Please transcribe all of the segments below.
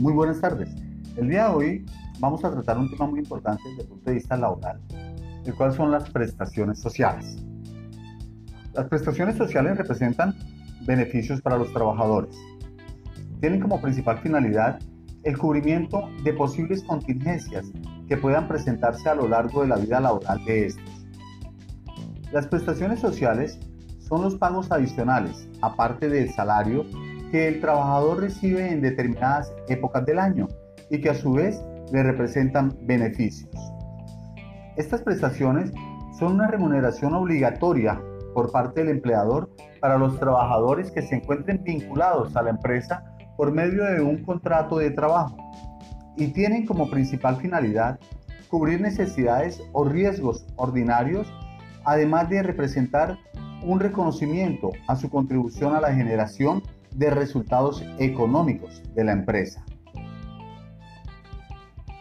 Muy buenas tardes. El día de hoy vamos a tratar un tema muy importante desde el punto de vista laboral, el cual son las prestaciones sociales. Las prestaciones sociales representan beneficios para los trabajadores. Tienen como principal finalidad el cubrimiento de posibles contingencias que puedan presentarse a lo largo de la vida laboral de estos. Las prestaciones sociales son los pagos adicionales, aparte del salario, que el trabajador recibe en determinadas épocas del año y que a su vez le representan beneficios. Estas prestaciones son una remuneración obligatoria por parte del empleador para los trabajadores que se encuentren vinculados a la empresa por medio de un contrato de trabajo y tienen como principal finalidad cubrir necesidades o riesgos ordinarios, además de representar un reconocimiento a su contribución a la generación de resultados económicos de la empresa.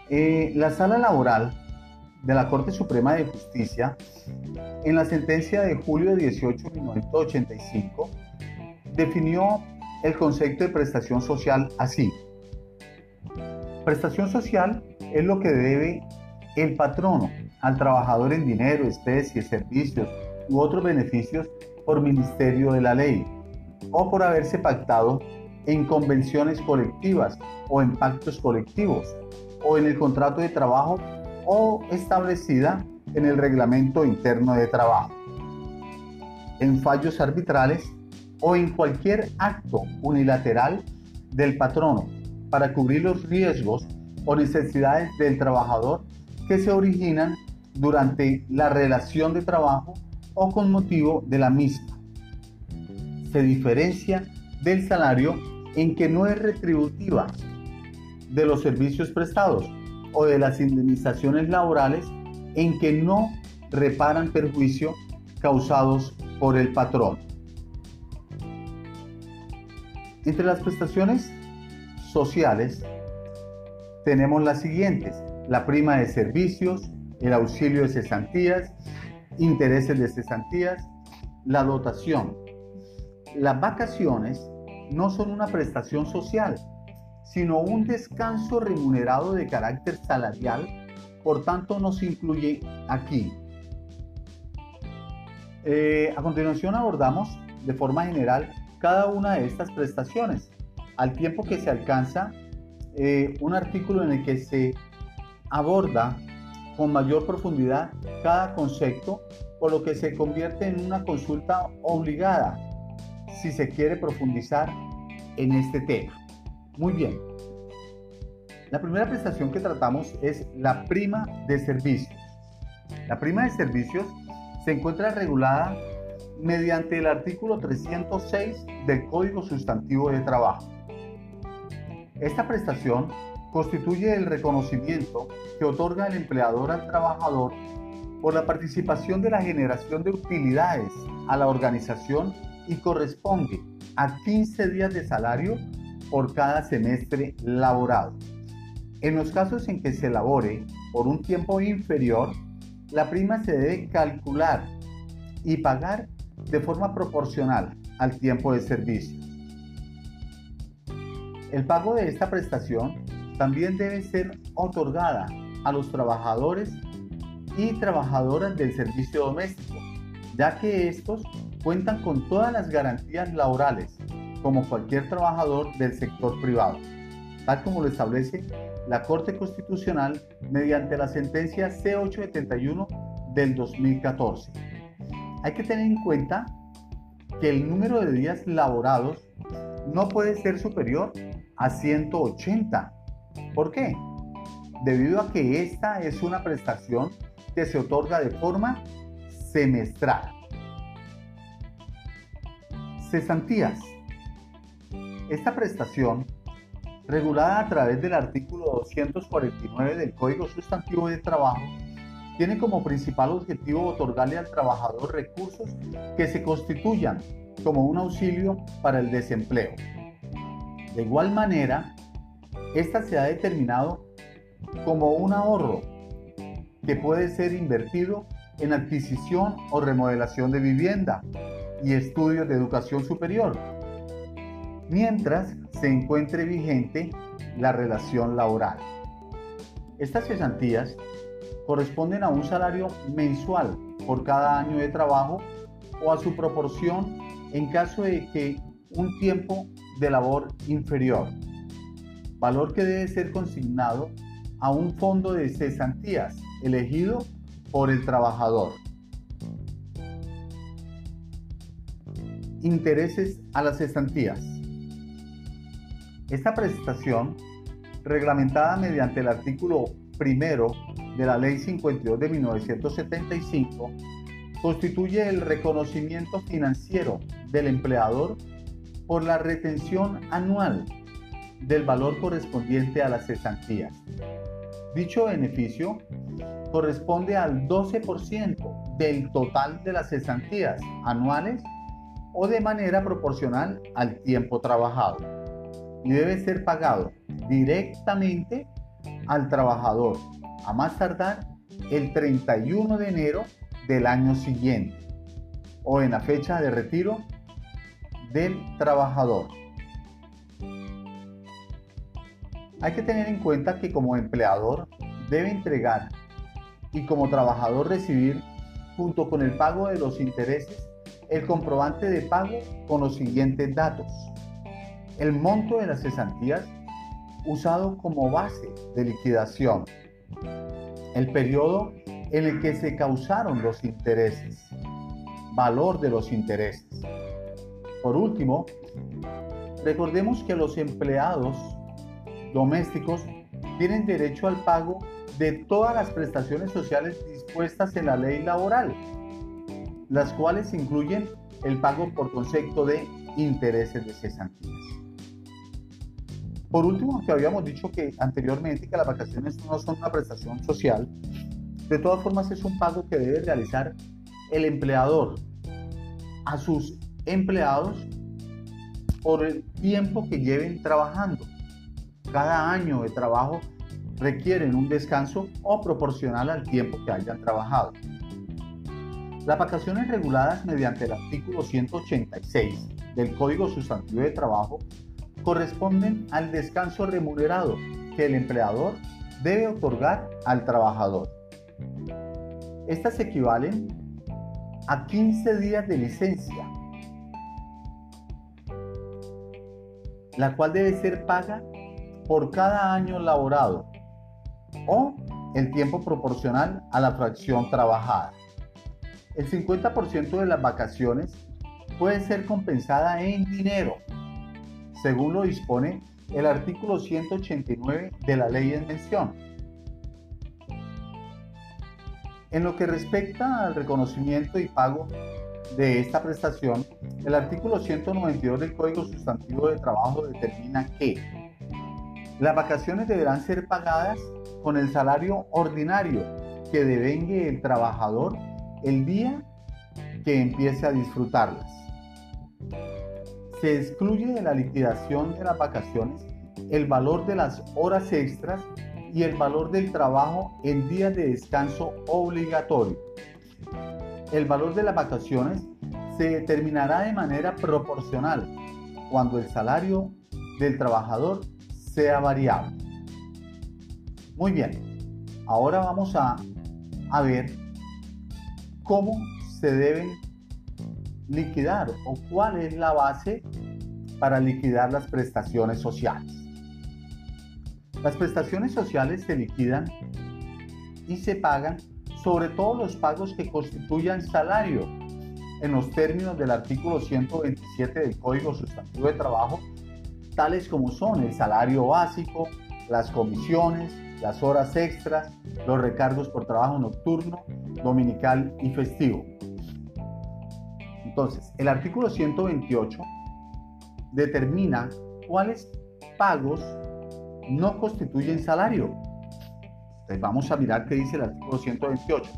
Eh, la sala laboral de la Corte Suprema de Justicia, en la sentencia de julio 18 de 1985, definió el concepto de prestación social así. Prestación social es lo que debe el patrono al trabajador en dinero, especies, servicios u otros beneficios por ministerio de la ley o por haberse pactado en convenciones colectivas o en pactos colectivos o en el contrato de trabajo o establecida en el reglamento interno de trabajo, en fallos arbitrales o en cualquier acto unilateral del patrono para cubrir los riesgos o necesidades del trabajador que se originan durante la relación de trabajo o con motivo de la misma. Se diferencia del salario en que no es retributiva de los servicios prestados o de las indemnizaciones laborales en que no reparan perjuicio causados por el patrón. Entre las prestaciones sociales tenemos las siguientes, la prima de servicios, el auxilio de cesantías, intereses de cesantías, la dotación. Las vacaciones no son una prestación social, sino un descanso remunerado de carácter salarial, por tanto no se incluye aquí. Eh, a continuación abordamos de forma general cada una de estas prestaciones, al tiempo que se alcanza eh, un artículo en el que se aborda con mayor profundidad cada concepto, por lo que se convierte en una consulta obligada si se quiere profundizar en este tema. Muy bien. La primera prestación que tratamos es la prima de servicios. La prima de servicios se encuentra regulada mediante el artículo 306 del Código Sustantivo de Trabajo. Esta prestación constituye el reconocimiento que otorga el empleador al trabajador por la participación de la generación de utilidades a la organización y corresponde a 15 días de salario por cada semestre laborado. En los casos en que se labore por un tiempo inferior, la prima se debe calcular y pagar de forma proporcional al tiempo de servicio. El pago de esta prestación también debe ser otorgada a los trabajadores y trabajadoras del servicio doméstico, ya que estos cuentan con todas las garantías laborales, como cualquier trabajador del sector privado, tal como lo establece la Corte Constitucional mediante la sentencia C871 del 2014. Hay que tener en cuenta que el número de días laborados no puede ser superior a 180 ¿Por qué? Debido a que esta es una prestación que se otorga de forma semestral. Cesantías. Esta prestación, regulada a través del artículo 249 del Código Sustantivo de Trabajo, tiene como principal objetivo otorgarle al trabajador recursos que se constituyan como un auxilio para el desempleo. De igual manera, esta se ha determinado como un ahorro que puede ser invertido en adquisición o remodelación de vivienda y estudios de educación superior. mientras se encuentre vigente la relación laboral. Estas cesantías corresponden a un salario mensual por cada año de trabajo o a su proporción en caso de que un tiempo de labor inferior, valor que debe ser consignado a un fondo de cesantías elegido por el trabajador. Intereses a las cesantías. Esta prestación, reglamentada mediante el artículo primero de la Ley 52 de 1975, constituye el reconocimiento financiero del empleador por la retención anual del valor correspondiente a las cesantías. Dicho beneficio corresponde al 12% del total de las cesantías anuales o de manera proporcional al tiempo trabajado y debe ser pagado directamente al trabajador a más tardar el 31 de enero del año siguiente o en la fecha de retiro del trabajador. Hay que tener en cuenta que como empleador debe entregar y como trabajador recibir junto con el pago de los intereses el comprobante de pago con los siguientes datos. El monto de las cesantías usado como base de liquidación. El periodo en el que se causaron los intereses. Valor de los intereses. Por último, recordemos que los empleados domésticos tienen derecho al pago de todas las prestaciones sociales dispuestas en la ley laboral, las cuales incluyen el pago por concepto de intereses de cesantías. Por último, que habíamos dicho que anteriormente que las vacaciones no son una prestación social, de todas formas es un pago que debe realizar el empleador a sus empleados por el tiempo que lleven trabajando. Cada año de trabajo requieren un descanso o proporcional al tiempo que hayan trabajado. Las vacaciones reguladas mediante el artículo 186 del Código Sustantivo de Trabajo corresponden al descanso remunerado que el empleador debe otorgar al trabajador. Estas equivalen a 15 días de licencia, la cual debe ser paga por cada año laborado o el tiempo proporcional a la fracción trabajada. El 50% de las vacaciones puede ser compensada en dinero según lo dispone el artículo 189 de la ley en mención. En lo que respecta al reconocimiento y pago de esta prestación, el artículo 192 del Código Sustantivo de Trabajo determina que las vacaciones deberán ser pagadas con el salario ordinario que devengue el trabajador el día que empiece a disfrutarlas se excluye de la liquidación de las vacaciones el valor de las horas extras y el valor del trabajo en días de descanso obligatorio. El valor de las vacaciones se determinará de manera proporcional cuando el salario del trabajador sea variable. Muy bien, ahora vamos a, a ver cómo se deben liquidar o cuál es la base para liquidar las prestaciones sociales. Las prestaciones sociales se liquidan y se pagan sobre todos los pagos que constituyan salario en los términos del artículo 127 del Código Sustantivo de Trabajo, tales como son el salario básico, las comisiones, las horas extras, los recargos por trabajo nocturno, dominical y festivo. Entonces, el artículo 128 determina cuáles pagos no constituyen salario. Entonces vamos a mirar qué dice el artículo 128.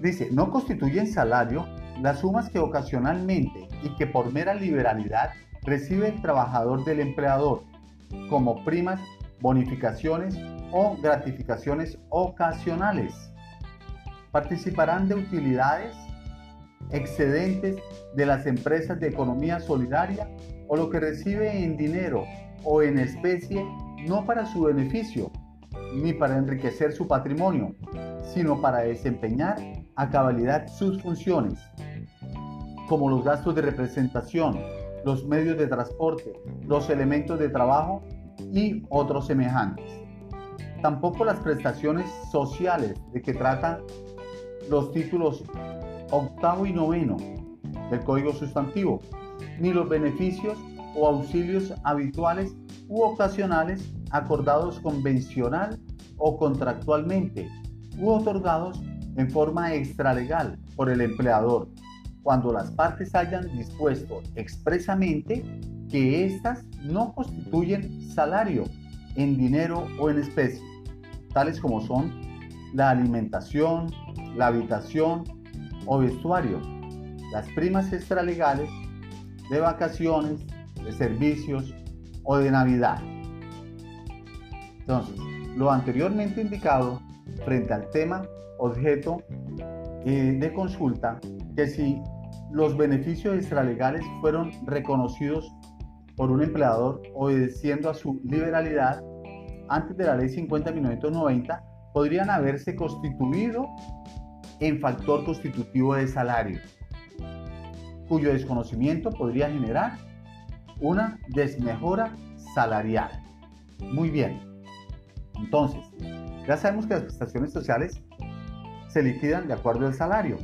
Dice, no constituyen salario las sumas que ocasionalmente y que por mera liberalidad recibe el trabajador del empleador, como primas, bonificaciones o gratificaciones ocasionales. Participarán de utilidades excedentes de las empresas de economía solidaria o lo que recibe en dinero o en especie no para su beneficio ni para enriquecer su patrimonio, sino para desempeñar a cabalidad sus funciones, como los gastos de representación, los medios de transporte, los elementos de trabajo y otros semejantes. Tampoco las prestaciones sociales de que tratan los títulos octavo y noveno del Código Sustantivo, ni los beneficios o auxilios habituales u ocasionales acordados convencional o contractualmente u otorgados en forma extralegal por el empleador, cuando las partes hayan dispuesto expresamente que éstas no constituyen salario en dinero o en especie, tales como son la alimentación, la habitación o vestuario, las primas extralegales de vacaciones, de servicios o de Navidad. Entonces, lo anteriormente indicado frente al tema objeto eh, de consulta, que si los beneficios extralegales fueron reconocidos por un empleador obedeciendo a su liberalidad antes de la ley 50.990, podrían haberse constituido en factor constitutivo de salario, cuyo desconocimiento podría generar una desmejora salarial. Muy bien. Entonces, ya sabemos que las prestaciones sociales se liquidan de acuerdo al salario.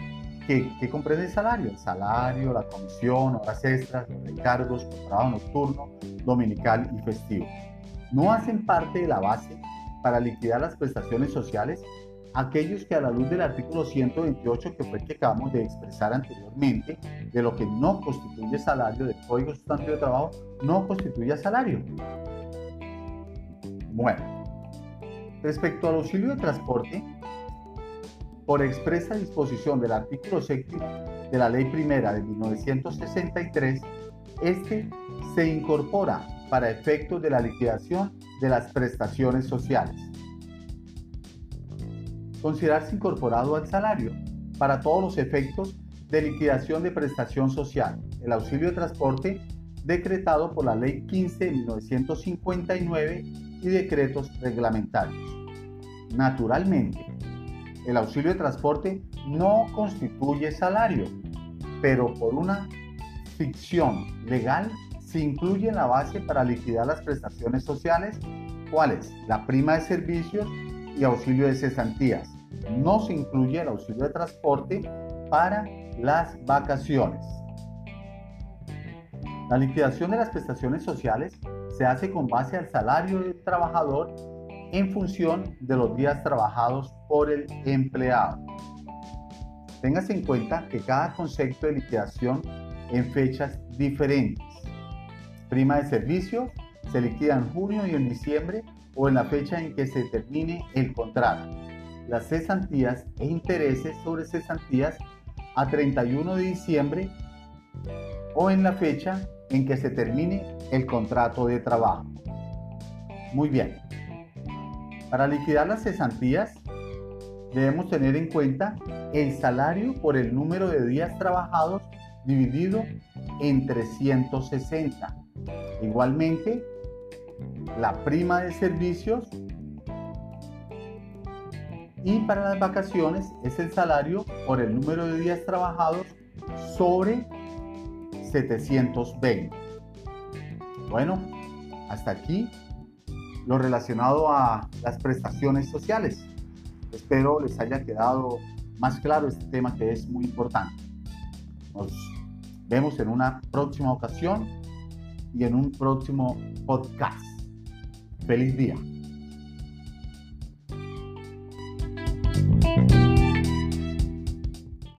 ¿Qué, ¿Qué, comprende el salario? El salario, la comisión, horas extras, los recargos por trabajo nocturno, dominical y festivo. No hacen parte de la base para liquidar las prestaciones sociales aquellos que a la luz del artículo 128, que fue el que acabamos de expresar anteriormente, de lo que no constituye salario del Código Sustantivo de Trabajo, no constituye salario. Bueno, respecto al auxilio de transporte, por expresa disposición del artículo 6 de la Ley Primera de 1963, este se incorpora para efectos de la liquidación de las prestaciones sociales. Considerarse incorporado al salario para todos los efectos de liquidación de prestación social, el auxilio de transporte decretado por la Ley 15 de 1959 y decretos reglamentarios. Naturalmente, el auxilio de transporte no constituye salario, pero por una ficción legal se incluye en la base para liquidar las prestaciones sociales, cuáles la prima de servicios y auxilio de cesantías. No se incluye el auxilio de transporte para las vacaciones. La liquidación de las prestaciones sociales se hace con base al salario del trabajador en función de los días trabajados por el empleado. Téngase en cuenta que cada concepto de liquidación en fechas diferentes. Prima de servicio se liquida en junio y en diciembre o en la fecha en que se termine el contrato. Las cesantías e intereses sobre cesantías a 31 de diciembre o en la fecha en que se termine el contrato de trabajo. Muy bien. Para liquidar las cesantías, debemos tener en cuenta el salario por el número de días trabajados dividido en 360. Igualmente, la prima de servicios y para las vacaciones es el salario por el número de días trabajados sobre 720. Bueno, hasta aquí lo relacionado a las prestaciones sociales. Espero les haya quedado más claro este tema que es muy importante. Nos vemos en una próxima ocasión y en un próximo podcast. Feliz día.